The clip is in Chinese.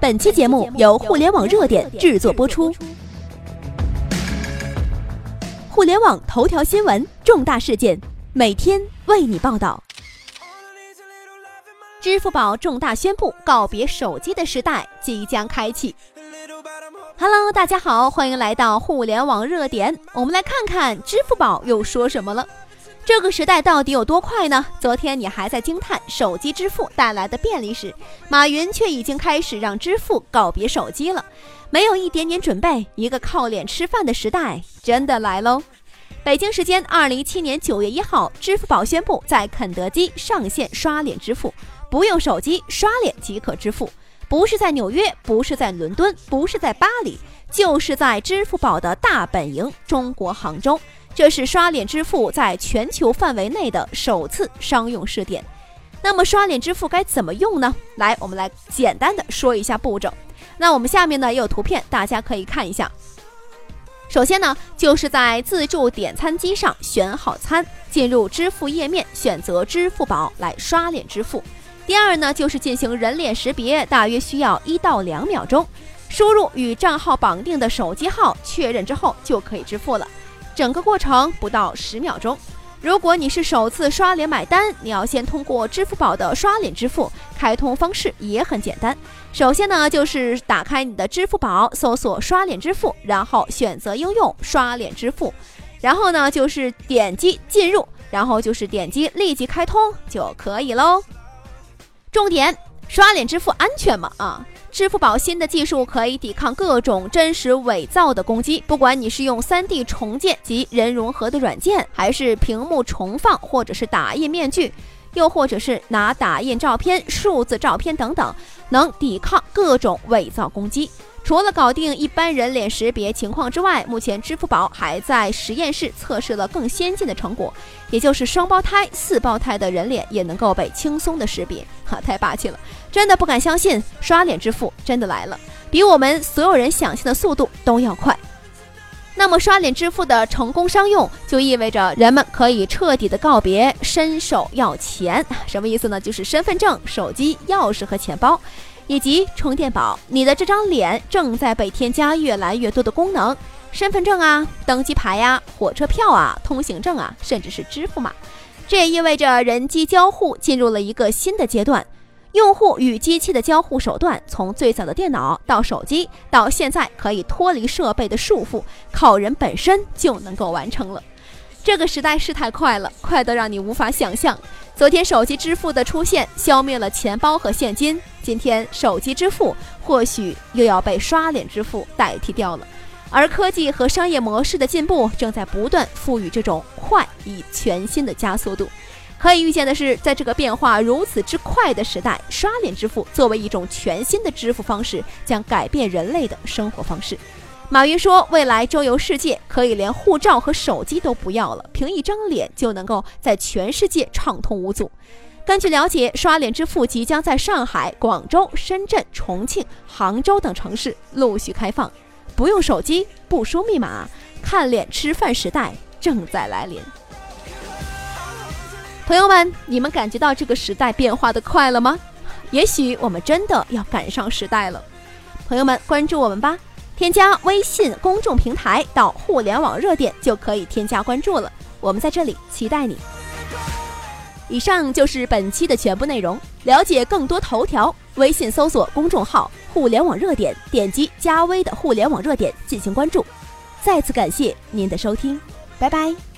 本期节目由互联网热点制作播出。互联网头条新闻，重大事件，每天为你报道。支付宝重大宣布，告别手机的时代即将开启。Hello，大家好，欢迎来到互联网热点。我们来看看支付宝又说什么了。这个时代到底有多快呢？昨天你还在惊叹手机支付带来的便利时，马云却已经开始让支付告别手机了。没有一点点准备，一个靠脸吃饭的时代真的来喽！北京时间二零一七年九月一号，支付宝宣布在肯德基上线刷脸支付，不用手机刷脸即可支付。不是在纽约，不是在伦敦，不是在巴黎，就是在支付宝的大本营中国杭州。这是刷脸支付在全球范围内的首次商用试点。那么刷脸支付该怎么用呢？来，我们来简单的说一下步骤。那我们下面呢也有图片，大家可以看一下。首先呢，就是在自助点餐机上选好餐，进入支付页面，选择支付宝来刷脸支付。第二呢，就是进行人脸识别，大约需要一到两秒钟，输入与账号绑定的手机号，确认之后就可以支付了。整个过程不到十秒钟。如果你是首次刷脸买单，你要先通过支付宝的刷脸支付，开通方式也很简单。首先呢，就是打开你的支付宝，搜索刷脸支付，然后选择应用刷脸支付，然后呢就是点击进入，然后就是点击立即开通就可以喽。重点，刷脸支付安全吗？啊？支付宝新的技术可以抵抗各种真实伪造的攻击，不管你是用 3D 重建及人融合的软件，还是屏幕重放，或者是打印面具，又或者是拿打印照片、数字照片等等，能抵抗各种伪造攻击。除了搞定一般人脸识别情况之外，目前支付宝还在实验室测试了更先进的成果，也就是双胞胎、四胞胎的人脸也能够被轻松的识别，哈，太霸气了！真的不敢相信，刷脸支付真的来了，比我们所有人想象的速度都要快。那么，刷脸支付的成功商用，就意味着人们可以彻底的告别伸手要钱，什么意思呢？就是身份证、手机、钥匙和钱包。以及充电宝，你的这张脸正在被添加越来越多的功能，身份证啊、登机牌呀、火车票啊、通行证啊，甚至是支付码。这也意味着人机交互进入了一个新的阶段，用户与机器的交互手段从最早的电脑到手机，到现在可以脱离设备的束缚，靠人本身就能够完成了。这个时代是太快了，快得让你无法想象。昨天手机支付的出现消灭了钱包和现金，今天手机支付或许又要被刷脸支付代替掉了。而科技和商业模式的进步正在不断赋予这种快以全新的加速度。可以预见的是，在这个变化如此之快的时代，刷脸支付作为一种全新的支付方式，将改变人类的生活方式。马云说：“未来周游世界，可以连护照和手机都不要了，凭一张脸就能够在全世界畅通无阻。”根据了解，刷脸支付即将在上海、广州、深圳、重庆、杭州等城市陆续开放，不用手机，不输密码，看脸吃饭时代正在来临。朋友们，你们感觉到这个时代变化的快了吗？也许我们真的要赶上时代了。朋友们，关注我们吧。添加微信公众平台到互联网热点就可以添加关注了，我们在这里期待你。以上就是本期的全部内容，了解更多头条，微信搜索公众号“互联网热点”，点击加微的“互联网热点”进行关注。再次感谢您的收听，拜拜。